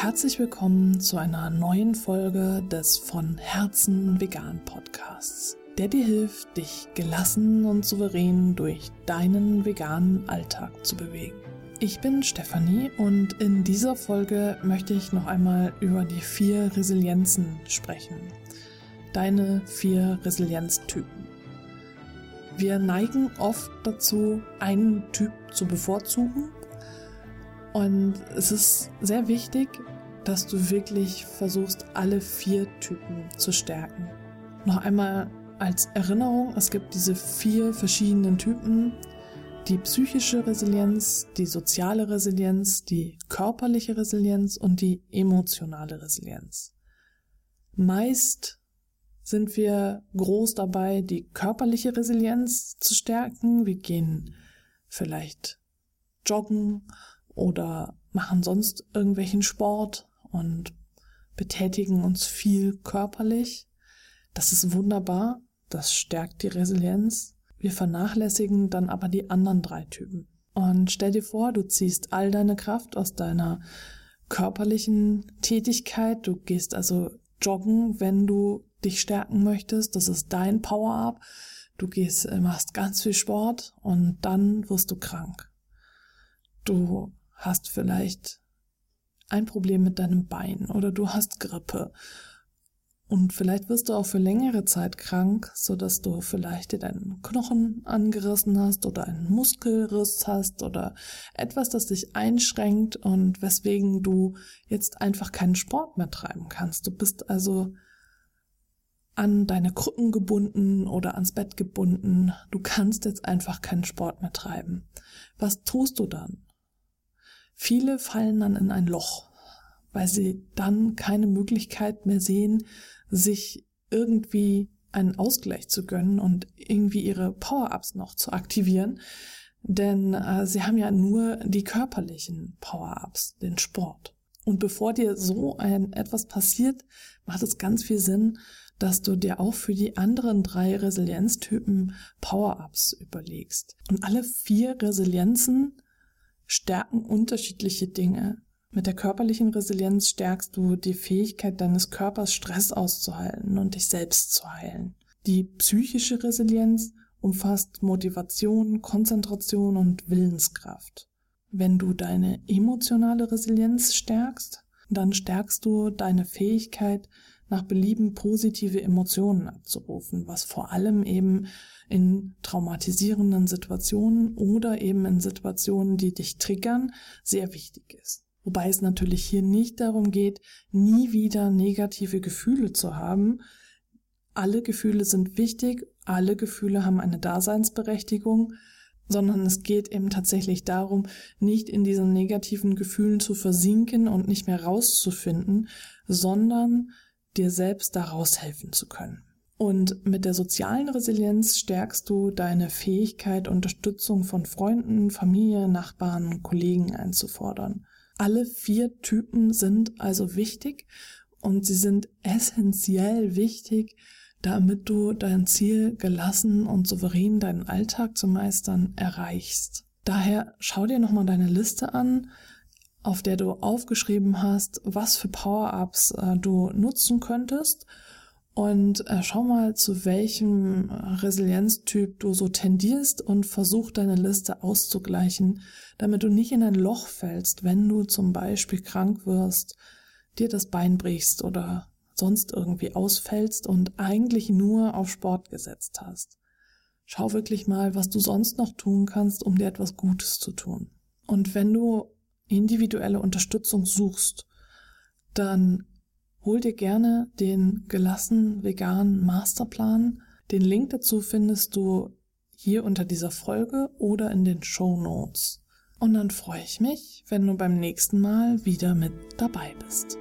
Herzlich willkommen zu einer neuen Folge des von Herzen vegan Podcasts, der dir hilft, dich gelassen und souverän durch deinen veganen Alltag zu bewegen. Ich bin Stefanie und in dieser Folge möchte ich noch einmal über die vier Resilienzen sprechen. Deine vier Resilienztypen. Wir neigen oft dazu, einen Typ zu bevorzugen und es ist sehr wichtig, dass du wirklich versuchst, alle vier Typen zu stärken. Noch einmal als Erinnerung, es gibt diese vier verschiedenen Typen. Die psychische Resilienz, die soziale Resilienz, die körperliche Resilienz und die emotionale Resilienz. Meist sind wir groß dabei, die körperliche Resilienz zu stärken. Wir gehen vielleicht joggen oder machen sonst irgendwelchen Sport und betätigen uns viel körperlich. Das ist wunderbar, das stärkt die Resilienz. Wir vernachlässigen dann aber die anderen drei Typen. Und stell dir vor, du ziehst all deine Kraft aus deiner körperlichen Tätigkeit. Du gehst also joggen, wenn du dich stärken möchtest. Das ist dein Power-Up. Du gehst, machst ganz viel Sport und dann wirst du krank. Du hast vielleicht ein Problem mit deinem Bein oder du hast Grippe und vielleicht wirst du auch für längere Zeit krank, so dass du vielleicht dir deinen Knochen angerissen hast oder einen Muskelriss hast oder etwas, das dich einschränkt und weswegen du jetzt einfach keinen Sport mehr treiben kannst. Du bist also an deine Krücken gebunden oder ans Bett gebunden. Du kannst jetzt einfach keinen Sport mehr treiben. Was tust du dann? Viele fallen dann in ein Loch, weil sie dann keine Möglichkeit mehr sehen, sich irgendwie einen Ausgleich zu gönnen und irgendwie ihre Power-Ups noch zu aktivieren. Denn äh, sie haben ja nur die körperlichen Power-Ups, den Sport. Und bevor dir so ein etwas passiert, macht es ganz viel Sinn, dass du dir auch für die anderen drei Resilienztypen Power-Ups überlegst. Und alle vier Resilienzen stärken unterschiedliche Dinge. Mit der körperlichen Resilienz stärkst du die Fähigkeit deines Körpers, Stress auszuhalten und dich selbst zu heilen. Die psychische Resilienz umfasst Motivation, Konzentration und Willenskraft. Wenn du deine emotionale Resilienz stärkst, dann stärkst du deine Fähigkeit, nach Belieben positive Emotionen abzurufen, was vor allem eben in traumatisierenden Situationen oder eben in Situationen, die dich triggern, sehr wichtig ist. Wobei es natürlich hier nicht darum geht, nie wieder negative Gefühle zu haben. Alle Gefühle sind wichtig, alle Gefühle haben eine Daseinsberechtigung, sondern es geht eben tatsächlich darum, nicht in diesen negativen Gefühlen zu versinken und nicht mehr rauszufinden, sondern dir selbst daraus helfen zu können. Und mit der sozialen Resilienz stärkst du deine Fähigkeit, Unterstützung von Freunden, Familie, Nachbarn, Kollegen einzufordern. Alle vier Typen sind also wichtig und sie sind essentiell wichtig, damit du dein Ziel gelassen und souverän deinen Alltag zu meistern erreichst. Daher schau dir nochmal deine Liste an, auf der du aufgeschrieben hast, was für Power-Ups äh, du nutzen könntest. Und äh, schau mal, zu welchem Resilienztyp du so tendierst und versuch deine Liste auszugleichen, damit du nicht in ein Loch fällst, wenn du zum Beispiel krank wirst, dir das Bein brichst oder sonst irgendwie ausfällst und eigentlich nur auf Sport gesetzt hast. Schau wirklich mal, was du sonst noch tun kannst, um dir etwas Gutes zu tun. Und wenn du individuelle Unterstützung suchst, dann hol dir gerne den gelassen veganen Masterplan. Den Link dazu findest du hier unter dieser Folge oder in den Show Notes. Und dann freue ich mich, wenn du beim nächsten Mal wieder mit dabei bist.